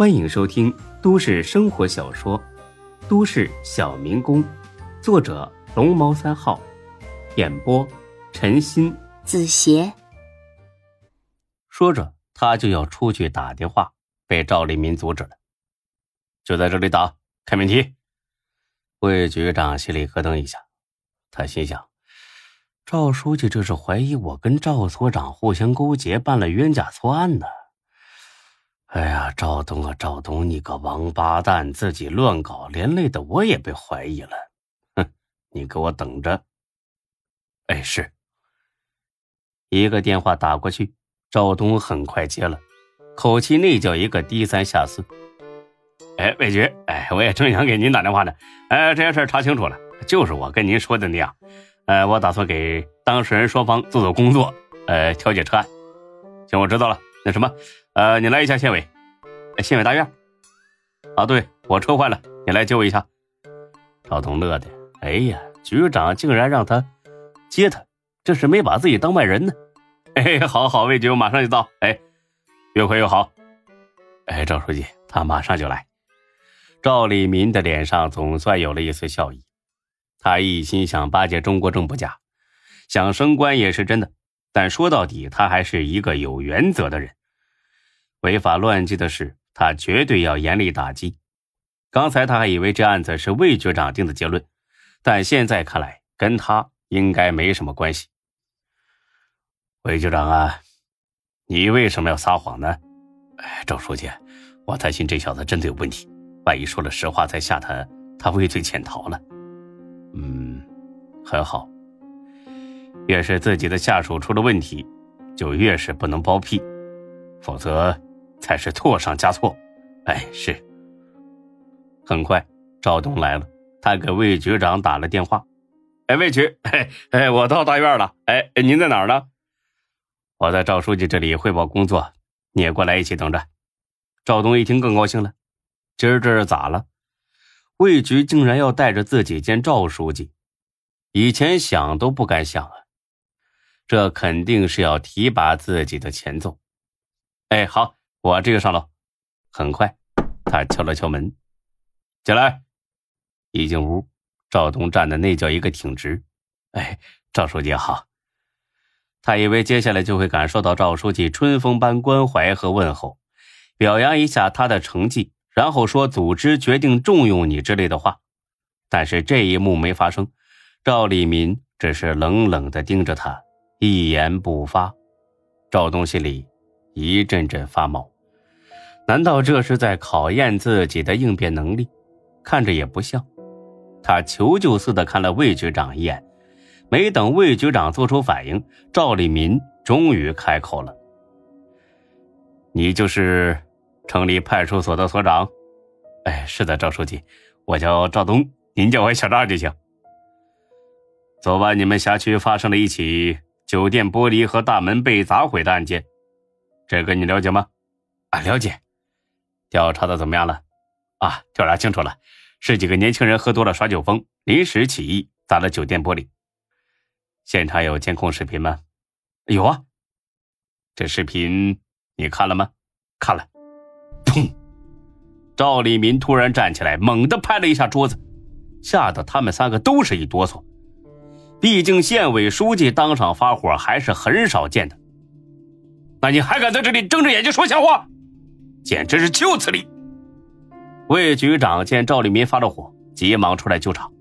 欢迎收听都市生活小说《都市小民工》，作者龙猫三号，演播陈鑫、子邪。说着，他就要出去打电话，被赵立民阻止了。就在这里打，开免提。魏局长心里咯噔一下，他心想：赵书记这是怀疑我跟赵所长互相勾结，办了冤假错案呢。哎呀，赵东啊，赵东，你个王八蛋，自己乱搞，连累的我也被怀疑了。哼，你给我等着！哎，是。一个电话打过去，赵东很快接了，口气那叫一个低三下四。哎，魏局，哎，我也正想给您打电话呢。哎，这件事查清楚了，就是我跟您说的那样。呃，我打算给当事人双方做做工作，呃，调解车案。行，我知道了。那什么？呃，你来一下县委，县委大院。啊，对我车坏了，你来接我一下。赵东乐的，哎呀，局长竟然让他接他，这是没把自己当外人呢。哎，好好，魏局，我马上就到。哎，越快越好。哎，赵书记，他马上就来。赵立民的脸上总算有了一丝笑意，他一心想巴结中国政不假，想升官也是真的，但说到底，他还是一个有原则的人。违法乱纪的事，他绝对要严厉打击。刚才他还以为这案子是魏局长定的结论，但现在看来，跟他应该没什么关系。魏局长啊，你为什么要撒谎呢？哎，赵书记，我担心这小子真的有问题，万一说了实话再吓他，他畏罪潜逃了。嗯，很好。越是自己的下属出了问题，就越是不能包庇，否则。才是错上加错，哎，是。很快，赵东来了，他给魏局长打了电话。哎，魏局，哎，我到大院了。哎，您在哪儿呢？我在赵书记这里汇报工作，你也过来一起等着。赵东一听更高兴了，今儿这是咋了？魏局竟然要带着自己见赵书记，以前想都不敢想啊！这肯定是要提拔自己的前奏。哎，好。我这个上楼。很快，他敲了敲门，进来。一进屋，赵东站的那叫一个挺直。哎，赵书记好。他以为接下来就会感受到赵书记春风般关怀和问候，表扬一下他的成绩，然后说组织决定重用你之类的话。但是这一幕没发生，赵立民只是冷冷的盯着他，一言不发。赵东心里。一阵阵发毛，难道这是在考验自己的应变能力？看着也不像。他求救似的看了魏局长一眼，没等魏局长做出反应，赵立民终于开口了：“你就是城里派出所的所长？”“哎，是的，赵书记，我叫赵东，您叫我小赵就行。”昨晚你们辖区发生了一起酒店玻璃和大门被砸毁的案件。这个你了解吗？啊，了解。调查的怎么样了？啊，调查清楚了，是几个年轻人喝多了耍酒疯，临时起意砸了酒店玻璃。现场有监控视频吗？有啊。这视频你看了吗？看了。砰！赵立民突然站起来，猛地拍了一下桌子，吓得他们三个都是一哆嗦。毕竟县委书记当场发火还是很少见的。那你还敢在这里睁着眼睛说瞎话，简直是岂有此理！魏局长见赵立民发了火，急忙出来救场。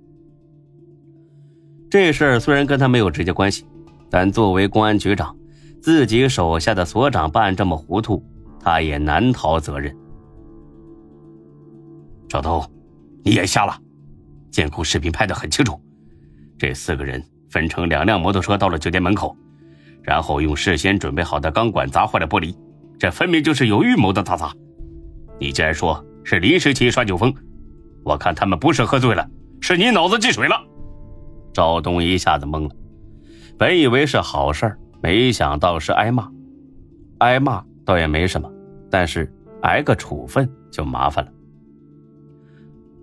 这事儿虽然跟他没有直接关系，但作为公安局长，自己手下的所长办案这么糊涂，他也难逃责任。赵东，你眼瞎了？监控视频拍得很清楚，这四个人分成两辆摩托车到了酒店门口。然后用事先准备好的钢管砸坏了玻璃，这分明就是有预谋的打砸。你竟然说是临时起意耍酒疯，我看他们不是喝醉了，是你脑子进水了。赵东一下子懵了，本以为是好事儿没想到是挨骂。挨骂倒也没什么，但是挨个处分就麻烦了。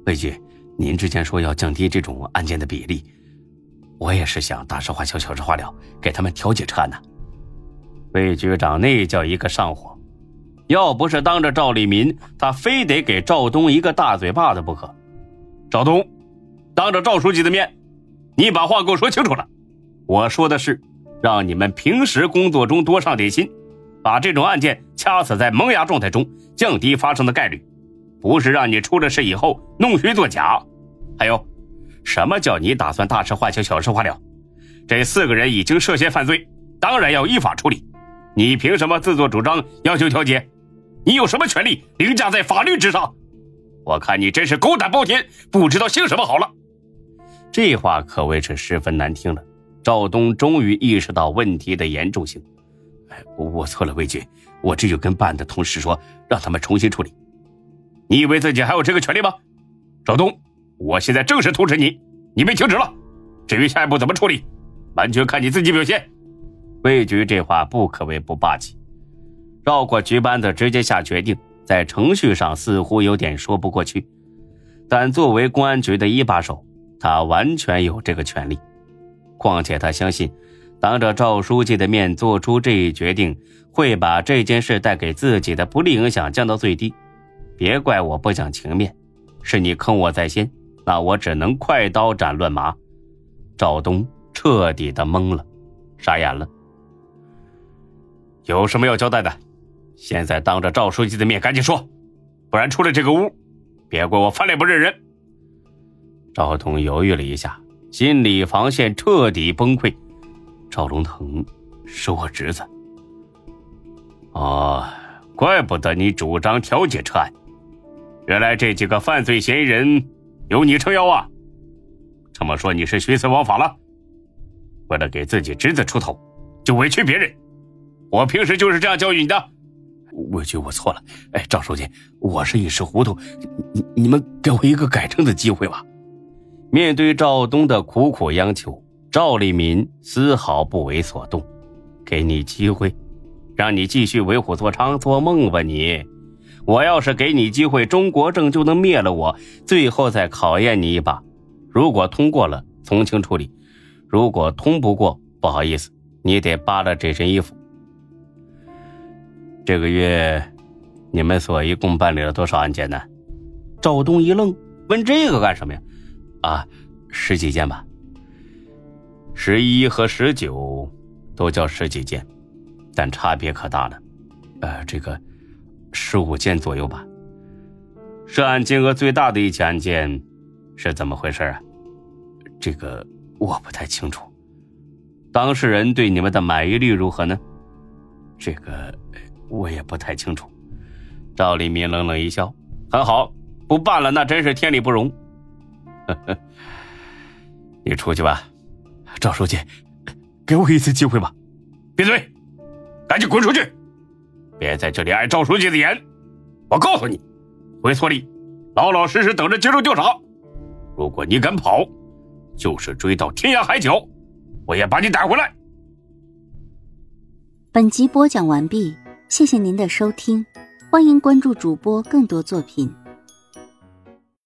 魏局，您之前说要降低这种案件的比例。我也是想大事化小，小事化了，给他们调解撤案呢。魏局长那叫一个上火，要不是当着赵立民，他非得给赵东一个大嘴巴子不可。赵东，当着赵书记的面，你把话给我说清楚了。我说的是，让你们平时工作中多上点心，把这种案件掐死在萌芽状态中，降低发生的概率，不是让你出了事以后弄虚作假。还有，什么叫你打算大事化小，小事化了？这四个人已经涉嫌犯罪，当然要依法处理。你凭什么自作主张要求调解？你有什么权利凌驾在法律之上？我看你真是狗胆包天，不知道姓什么好了。这话可谓是十分难听了。赵东终于意识到问题的严重性。哎，我错了，魏局，我这就跟办案的同事说，让他们重新处理。你以为自己还有这个权利吗？赵东，我现在正式通知你，你被停职了。至于下一步怎么处理，完全看你自己表现。魏局这话不可谓不霸气。绕过局班子，直接下决定，在程序上似乎有点说不过去，但作为公安局的一把手，他完全有这个权利。况且他相信，当着赵书记的面做出这一决定，会把这件事带给自己的不利影响降到最低。别怪我不讲情面，是你坑我在先，那我只能快刀斩乱麻。赵东彻底的懵了，傻眼了。有什么要交代的？现在当着赵书记的面赶紧说，不然出了这个屋，别怪我翻脸不认人。赵东犹豫了一下，心理防线彻底崩溃。赵龙腾是我侄子。哦，怪不得你主张调解撤案，原来这几个犯罪嫌疑人有你撑腰啊！这么说你是徇私枉法了？为了给自己侄子出头，就委屈别人？我平时就是这样教育你的。委屈我错了，哎，赵书记，我是一时糊涂，你你们给我一个改正的机会吧。面对赵东的苦苦央求，赵立民丝毫不为所动。给你机会，让你继续为虎作伥做梦吧你！我要是给你机会，中国政就能灭了我，最后再考验你一把。如果通过了，从轻处理；如果通不过，不好意思，你得扒了这身衣服。这个月，你们所一共办理了多少案件呢？赵东一愣，问这个干什么呀？啊，十几件吧。十一和十九都叫十几件，但差别可大了。呃，这个十五件左右吧。涉案金额最大的一起案件是怎么回事啊？这个我不太清楚。当事人对你们的满意率如何呢？这个。我也不太清楚。赵立民冷冷一笑：“很好，不办了，那真是天理不容。呵 呵你出去吧，赵书记，给我一次机会吧。闭嘴，赶紧滚出去！别在这里碍赵书记的眼。我告诉你，回所里，老老实实等着接受调查。如果你敢跑，就是追到天涯海角，我也把你逮回来。”本集播讲完毕。谢谢您的收听，欢迎关注主播更多作品。